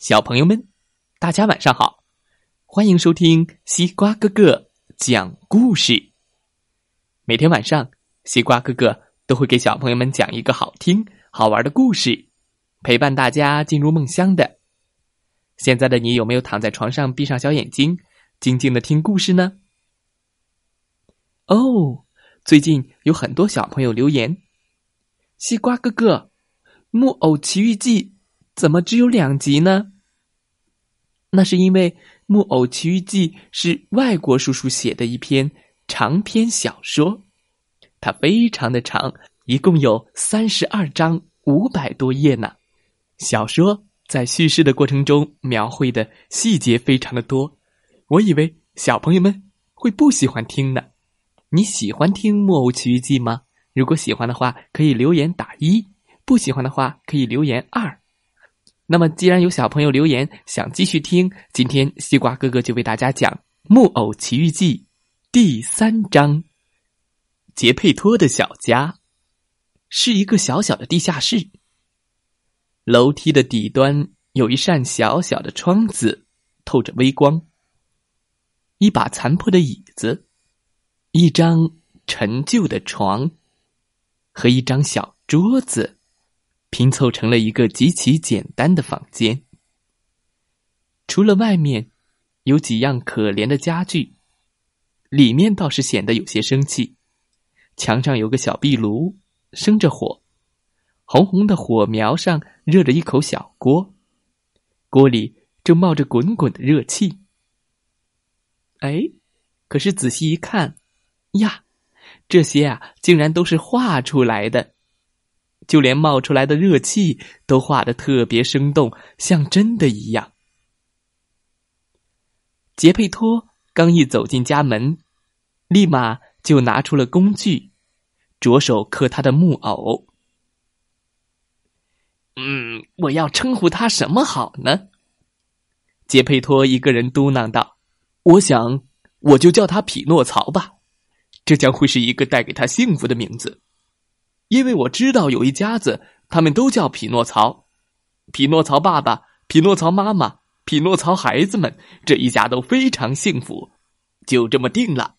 小朋友们，大家晚上好！欢迎收听西瓜哥哥讲故事。每天晚上，西瓜哥哥都会给小朋友们讲一个好听、好玩的故事，陪伴大家进入梦乡的。现在的你有没有躺在床上，闭上小眼睛，静静的听故事呢？哦，最近有很多小朋友留言：“西瓜哥哥，《木偶奇遇记》。”怎么只有两集呢？那是因为《木偶奇遇记》是外国叔叔写的一篇长篇小说，它非常的长，一共有三十二章，五百多页呢。小说在叙事的过程中描绘的细节非常的多，我以为小朋友们会不喜欢听呢。你喜欢听《木偶奇遇记》吗？如果喜欢的话，可以留言打一；不喜欢的话，可以留言二。那么，既然有小朋友留言想继续听，今天西瓜哥哥就为大家讲《木偶奇遇记》第三章。杰佩托的小家是一个小小的地下室，楼梯的底端有一扇小小的窗子，透着微光。一把残破的椅子，一张陈旧的床，和一张小桌子。拼凑成了一个极其简单的房间。除了外面有几样可怜的家具，里面倒是显得有些生气。墙上有个小壁炉，生着火，红红的火苗上热着一口小锅，锅里正冒着滚滚的热气。哎，可是仔细一看，呀，这些啊，竟然都是画出来的。就连冒出来的热气都画的特别生动，像真的一样。杰佩托刚一走进家门，立马就拿出了工具，着手刻他的木偶。嗯，我要称呼他什么好呢？杰佩托一个人嘟囔道：“我想，我就叫他匹诺曹吧，这将会是一个带给他幸福的名字。”因为我知道有一家子，他们都叫匹诺曹，匹诺曹爸爸、匹诺曹妈妈、匹诺曹孩子们，这一家都非常幸福，就这么定了。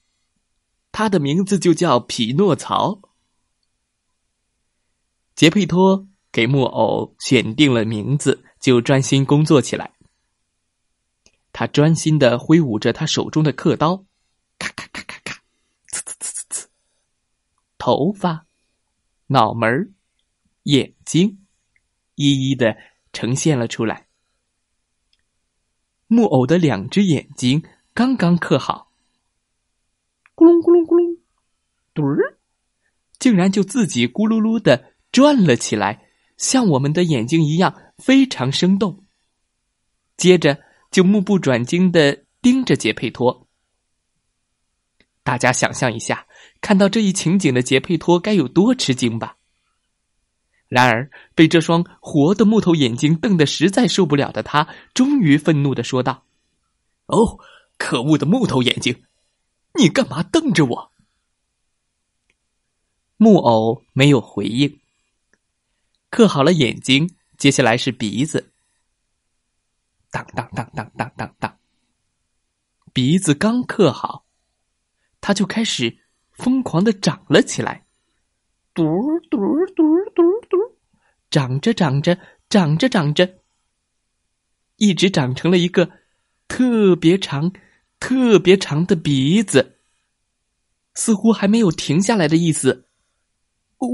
他的名字就叫匹诺曹。杰佩托给木偶选定了名字，就专心工作起来。他专心的挥舞着他手中的刻刀，咔咔咔咔咔，呲呲呲呲呲，头发。脑门、眼睛，一一的呈现了出来。木偶的两只眼睛刚刚刻好，咕隆咕隆咕隆，嘟儿，竟然就自己咕噜噜的转了起来，像我们的眼睛一样，非常生动。接着就目不转睛的盯着杰佩托。大家想象一下，看到这一情景的杰佩托该有多吃惊吧？然而，被这双活的木头眼睛瞪得实在受不了的他，终于愤怒的说道：“哦，可恶的木头眼睛，你干嘛瞪着我？”木偶没有回应。刻好了眼睛，接下来是鼻子。当当当当当当当，鼻子刚刻好。他就开始疯狂的长了起来，嘟嘟嘟嘟嘟，长着长着长着长着，一直长成了一个特别长、特别长的鼻子，似乎还没有停下来的意思。哦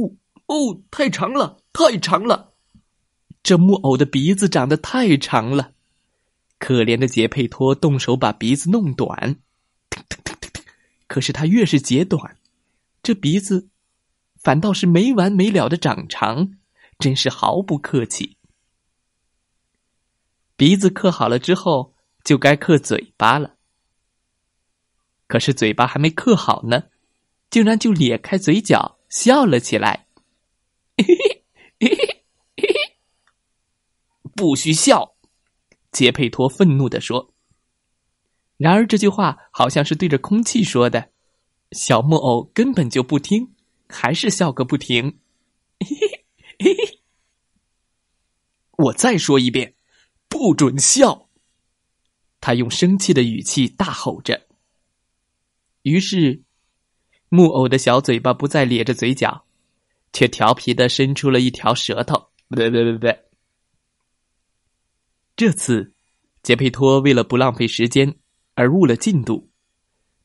哦，太长了，太长了！这木偶的鼻子长得太长了，可怜的杰佩托动手把鼻子弄短。可是他越是截短，这鼻子反倒是没完没了的长长，真是毫不客气。鼻子刻好了之后，就该刻嘴巴了。可是嘴巴还没刻好呢，竟然就咧开嘴角笑了起来。嘿嘿嘿嘿嘿嘿不许笑！杰佩托愤怒的说。然而这句话好像是对着空气说的，小木偶根本就不听，还是笑个不停。嘿嘿嘿嘿我再说一遍，不准笑！”他用生气的语气大吼着。于是，木偶的小嘴巴不再咧着嘴角，却调皮的伸出了一条舌头。不对，不对，不对！这次，杰佩托为了不浪费时间而误了进度，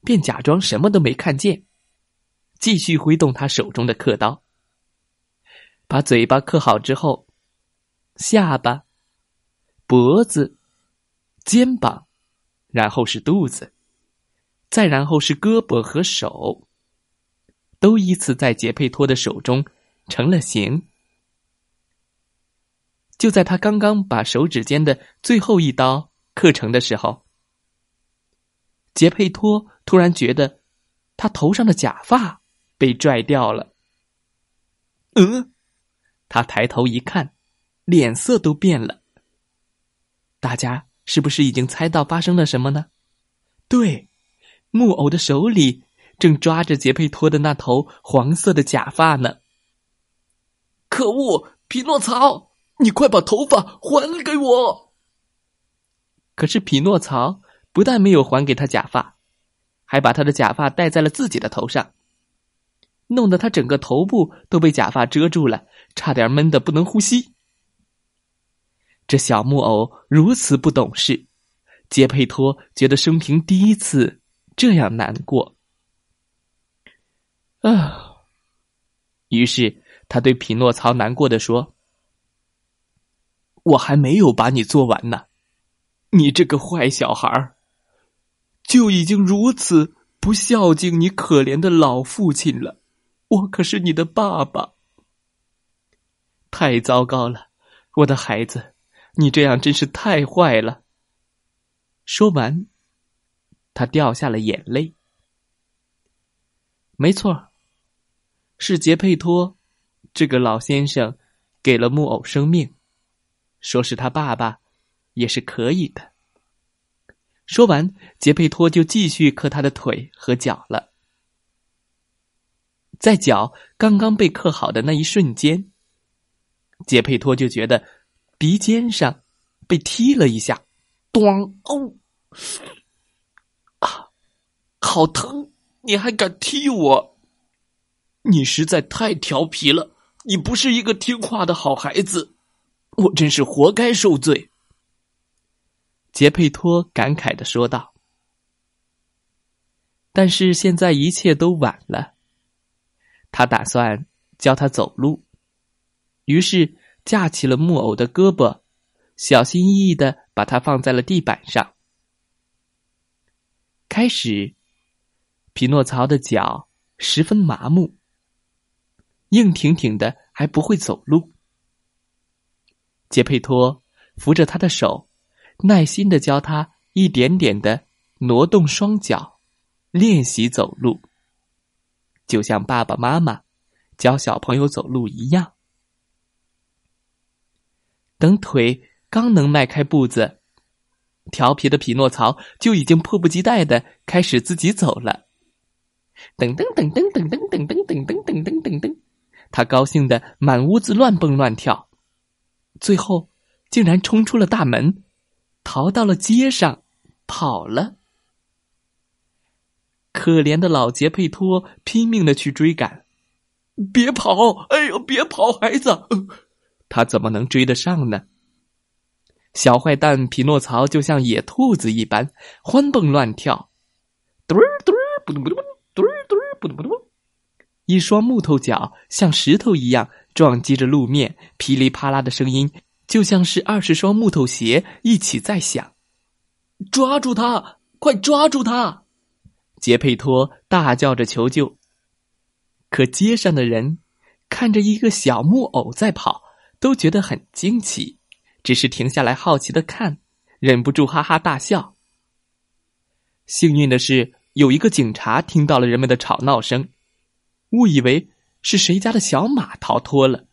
便假装什么都没看见，继续挥动他手中的刻刀。把嘴巴刻好之后，下巴、脖子、肩膀，然后是肚子，再然后是胳膊和手，都依次在杰佩托的手中成了形。就在他刚刚把手指间的最后一刀刻成的时候，杰佩托突然觉得他头上的假发被拽掉了。嗯，他抬头一看，脸色都变了。大家是不是已经猜到发生了什么呢？对，木偶的手里正抓着杰佩托的那头黄色的假发呢。可恶，匹诺曹！你快把头发还给我！可是匹诺曹不但没有还给他假发，还把他的假发戴在了自己的头上，弄得他整个头部都被假发遮住了，差点闷得不能呼吸。这小木偶如此不懂事，杰佩托觉得生平第一次这样难过啊！于是他对匹诺曹难过的说。我还没有把你做完呢，你这个坏小孩就已经如此不孝敬你可怜的老父亲了。我可是你的爸爸，太糟糕了，我的孩子，你这样真是太坏了。说完，他掉下了眼泪。没错，是杰佩托这个老先生给了木偶生命。说是他爸爸，也是可以的。说完，杰佩托就继续刻他的腿和脚了。在脚刚刚被刻好的那一瞬间，杰佩托就觉得鼻尖上被踢了一下，咣！哦，啊，好疼！你还敢踢我？你实在太调皮了！你不是一个听话的好孩子。我真是活该受罪。”杰佩托感慨的说道。但是现在一切都晚了。他打算教他走路，于是架起了木偶的胳膊，小心翼翼的把它放在了地板上。开始，匹诺曹的脚十分麻木，硬挺挺的，还不会走路。杰佩托扶着他的手，耐心的教他一点点的挪动双脚，练习走路，就像爸爸妈妈教小朋友走路一样。等腿刚能迈开步子，调皮的匹诺曹就已经迫不及待的开始自己走了。噔噔噔噔噔噔噔噔噔噔噔噔噔，他高兴的满屋子乱蹦乱跳。最后，竟然冲出了大门，逃到了街上，跑了。可怜的老杰佩托拼命的去追赶，别跑！哎呦，别跑，孩子！他怎么能追得上呢？小坏蛋匹诺曹就像野兔子一般欢蹦乱跳，嘟儿嘟儿不咚不咚，嘟儿嘟儿不咚不咚，一双木头脚像石头一样。撞击着路面，噼里啪啦的声音就像是二十双木头鞋一起在响。抓住他！快抓住他！杰佩托大叫着求救。可街上的人看着一个小木偶在跑，都觉得很惊奇，只是停下来好奇的看，忍不住哈哈大笑。幸运的是，有一个警察听到了人们的吵闹声，误以为。是谁家的小马逃脱了？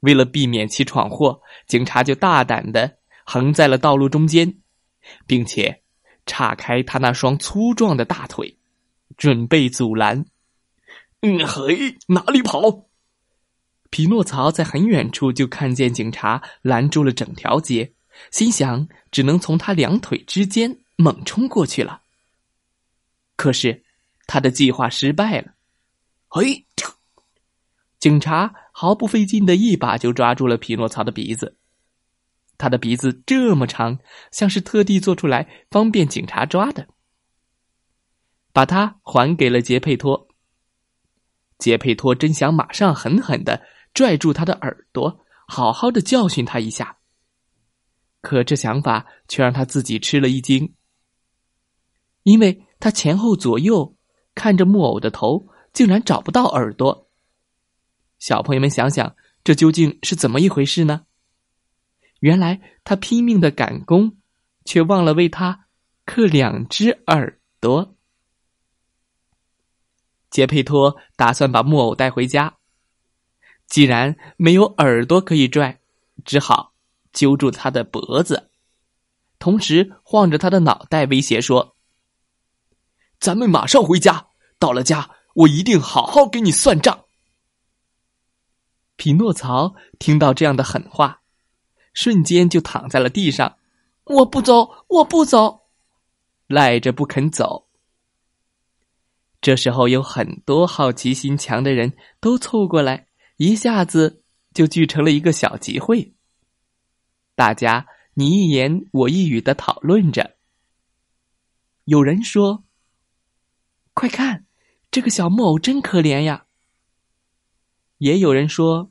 为了避免其闯祸，警察就大胆的横在了道路中间，并且岔开他那双粗壮的大腿，准备阻拦。嗯，嘿，哪里跑？匹诺曹在很远处就看见警察拦住了整条街，心想只能从他两腿之间猛冲过去了。可是他的计划失败了。嘿，警察毫不费劲的一把就抓住了匹诺曹的鼻子。他的鼻子这么长，像是特地做出来方便警察抓的。把他还给了杰佩托。杰佩托真想马上狠狠的拽住他的耳朵，好好的教训他一下。可这想法却让他自己吃了一惊，因为他前后左右看着木偶的头，竟然找不到耳朵。小朋友们想想，这究竟是怎么一回事呢？原来他拼命的赶工，却忘了为他刻两只耳朵。杰佩托打算把木偶带回家，既然没有耳朵可以拽，只好揪住他的脖子，同时晃着他的脑袋，威胁说：“咱们马上回家，到了家，我一定好好给你算账。”匹诺曹听到这样的狠话，瞬间就躺在了地上，“我不走，我不走！”赖着不肯走。这时候，有很多好奇心强的人都凑过来，一下子就聚成了一个小集会。大家你一言我一语的讨论着。有人说：“快看，这个小木偶真可怜呀。”也有人说：“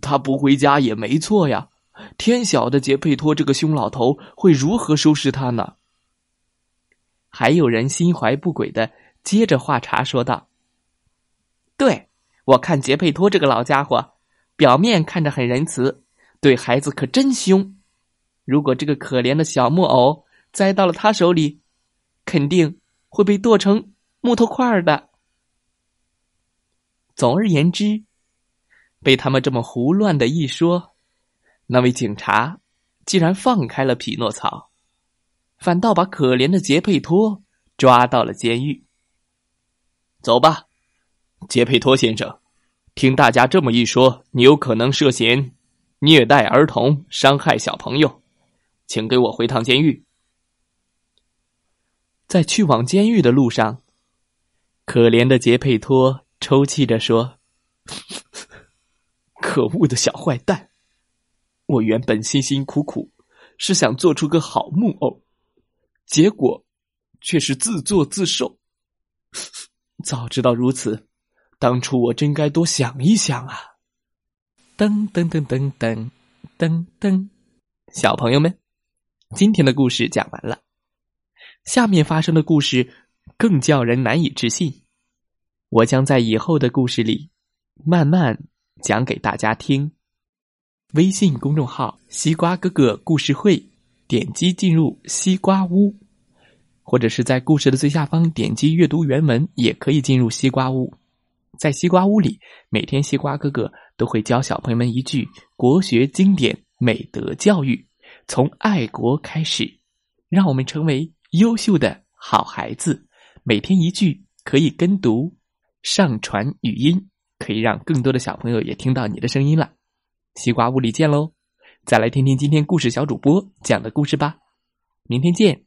他不回家也没错呀，天晓得杰佩托这个凶老头会如何收拾他呢？”还有人心怀不轨的接着话茬说道：“对我看杰佩托这个老家伙，表面看着很仁慈，对孩子可真凶。如果这个可怜的小木偶栽到了他手里，肯定会被剁成木头块儿的。总而言之，被他们这么胡乱的一说，那位警察竟然放开了匹诺曹。”反倒把可怜的杰佩托抓到了监狱。走吧，杰佩托先生，听大家这么一说，你有可能涉嫌虐待儿童、伤害小朋友，请给我回趟监狱。在去往监狱的路上，可怜的杰佩托抽泣着说：“ 可恶的小坏蛋！我原本辛辛苦苦是想做出个好木偶。”结果，却是自作自受。早知道如此，当初我真该多想一想啊！噔噔噔噔噔噔噔，小朋友们，今天的故事讲完了。下面发生的故事更叫人难以置信，我将在以后的故事里慢慢讲给大家听。微信公众号“西瓜哥哥故事会”。点击进入西瓜屋，或者是在故事的最下方点击阅读原文，也可以进入西瓜屋。在西瓜屋里，每天西瓜哥哥都会教小朋友们一句国学经典美德教育，从爱国开始，让我们成为优秀的好孩子。每天一句可以跟读，上传语音，可以让更多的小朋友也听到你的声音了。西瓜屋里见喽！再来听听今天故事小主播讲的故事吧，明天见。